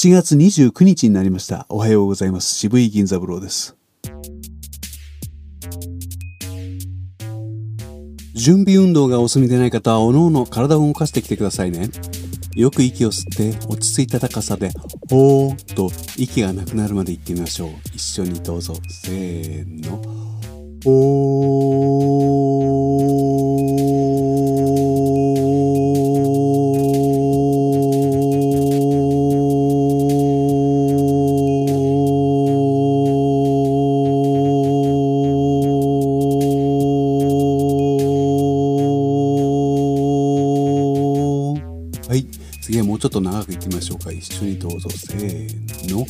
7月29日になりました。おはようございます。渋井銀座風呂です。準備運動がお済みでない方は、おのおの体を動かしてきてくださいね。よく息を吸って、落ち着いた高さで、ほーっと息がなくなるまで言ってみましょう。一緒にどうぞ。せーの。はい。うちょっと長くいきましょうか。一緒にどうぞ。せーの。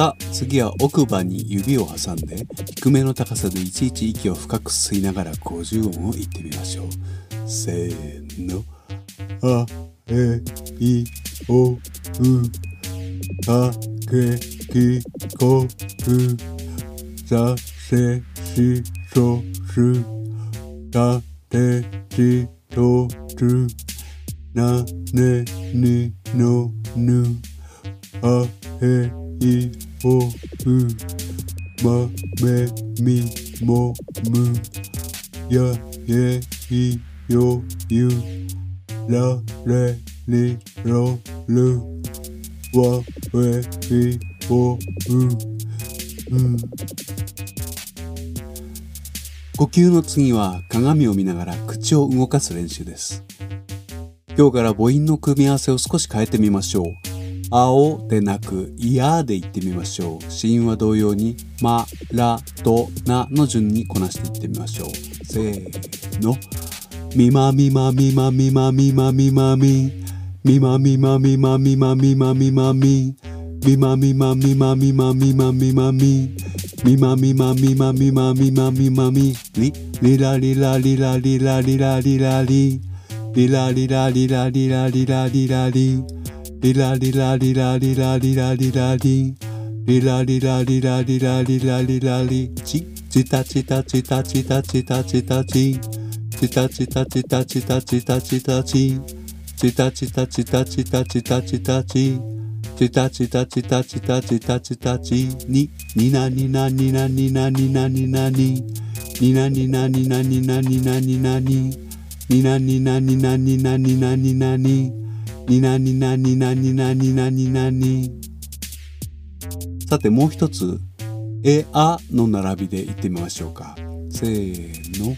さあ次は奥歯に指を挟んで低めの高さでいちいち息を深く吸いながら50音を言ってみましょう。せーの。あえいおうたけきこくさせしそすたてちとつなねにのぬあえいおうまめみもむやえいよゆられりろるわえいおううん呼吸の次は鏡を見ながら口を動かす練習です。今日から母音の組み合わせを少し変えてみましょう。青でなく、いやで言ってみましょう。子音は同様に、ま、ら、と、なの順にこなしていってみましょう。せーの。みまみまみまみまみまみまみ。みまみまみまみまみまみまみ。みまみまみまみまみまみまみ。みまみまみまみまみまみまみ。り、りらりらりらりらりらりらり。りらりらりらりらりらりらり。リラリラリラリラリラリラリリラリラリラリラリラリラリチチタチタチタチタチタチタチチタチタチタチタチタチタチチタチタチタチタチタチタチチタチタチタチタチタチタチにになになになになになになにになになになになになになにになになになになになになにになになになになになになにさてもう一つえあの並びで言ってみましょうか。せーの。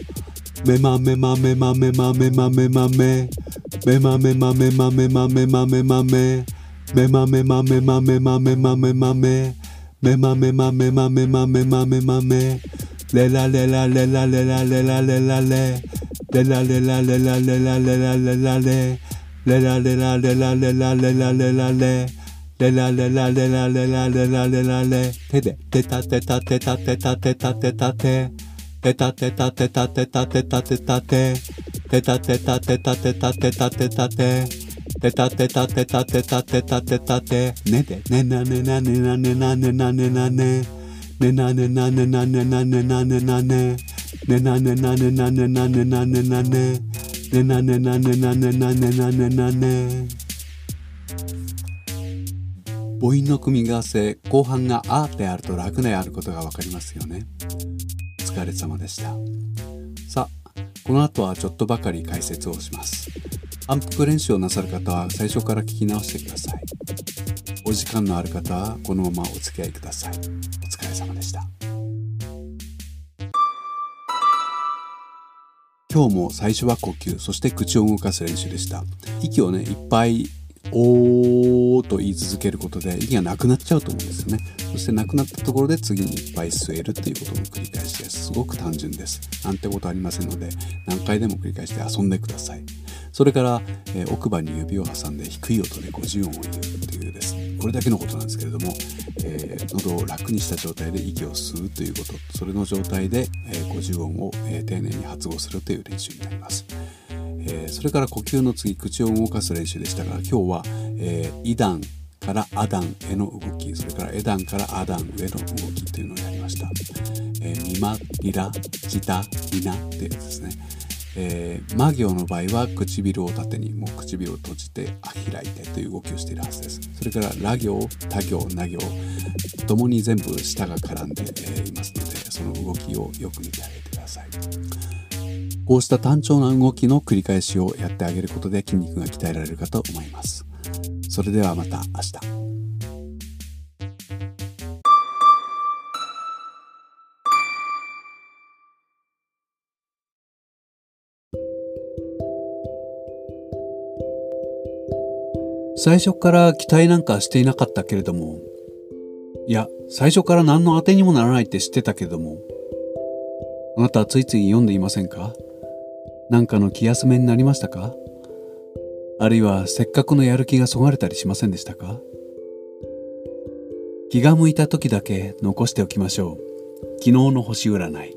めまめまめまめまめまめ。まめめまめまめまめまめまめ。まめめまめまめまめまめまめまめ。めまめまめまめまめまめまめ。レラレラレラレラレラレラレ。レラレラレラレラレラレラレ。レラレラレラレラレラレラレレラレラレラレラレラレラレ手でテタテタテタテタテタテタテテタテタテタテタテタテタテテタテタテタテタテタテタテテタテタテタテタテタテタテねでねなねなねなねなねなねなねねなねなねなねなねなねなねねなねなねなねなねなねなねねなねなねなねなねなねなね。母音の組み合わせ後半が「あ」であると楽であることが分かりますよね。お疲れ様でした。さあこの後はちょっとばかり解説をします。反復練習をなさる方は最初から聞き直してください。お時間のある方はこのままお付き合いください。今日も最初は呼吸そして口を動かす練習でした。息をねいっぱいおーと言い続けることで息がなくなっちゃうと思うんですよね。そしてなくなったところで次にいっぱい吸えるっていうことの繰り返しですすごく単純です。なんてことありませんので何回でも繰り返して遊んでください。それから、えー、奥歯に指を挟んで低い音で50音を言うっていうですね。これだけのことなんですけれども、えー、喉を楽にした状態で息を吸うということ。それの状態で、えー、50音を、えー、丁寧に発語するという練習になります、えー、それから呼吸の次口を動かす練習でしたが今日は、えー、イダンからアダンへの動き。それからエダンからアダンへの動きというのをやりました、えー、ミマリラジタミナってやつですね。えー、魔行の場合は唇を縦にもう唇を閉じて開いてという動きをしているはずです。それからラ行他行な行ともに全部舌が絡んで、え、いますのでその動きをよく見てあげてください。こうした単調な動きの繰り返しをやってあげることで筋肉が鍛えられるかと思います。それではまた明日。最初から期待なんかしていなかったけれども、いや、最初から何の当てにもならないって知ってたけれども、あなたはついつい読んでいませんか？何かの気休めになりましたか？あるいはせっかくのやる気がそがれたりしませんでしたか？気が向いた時だけ残しておきましょう。昨日の星占い。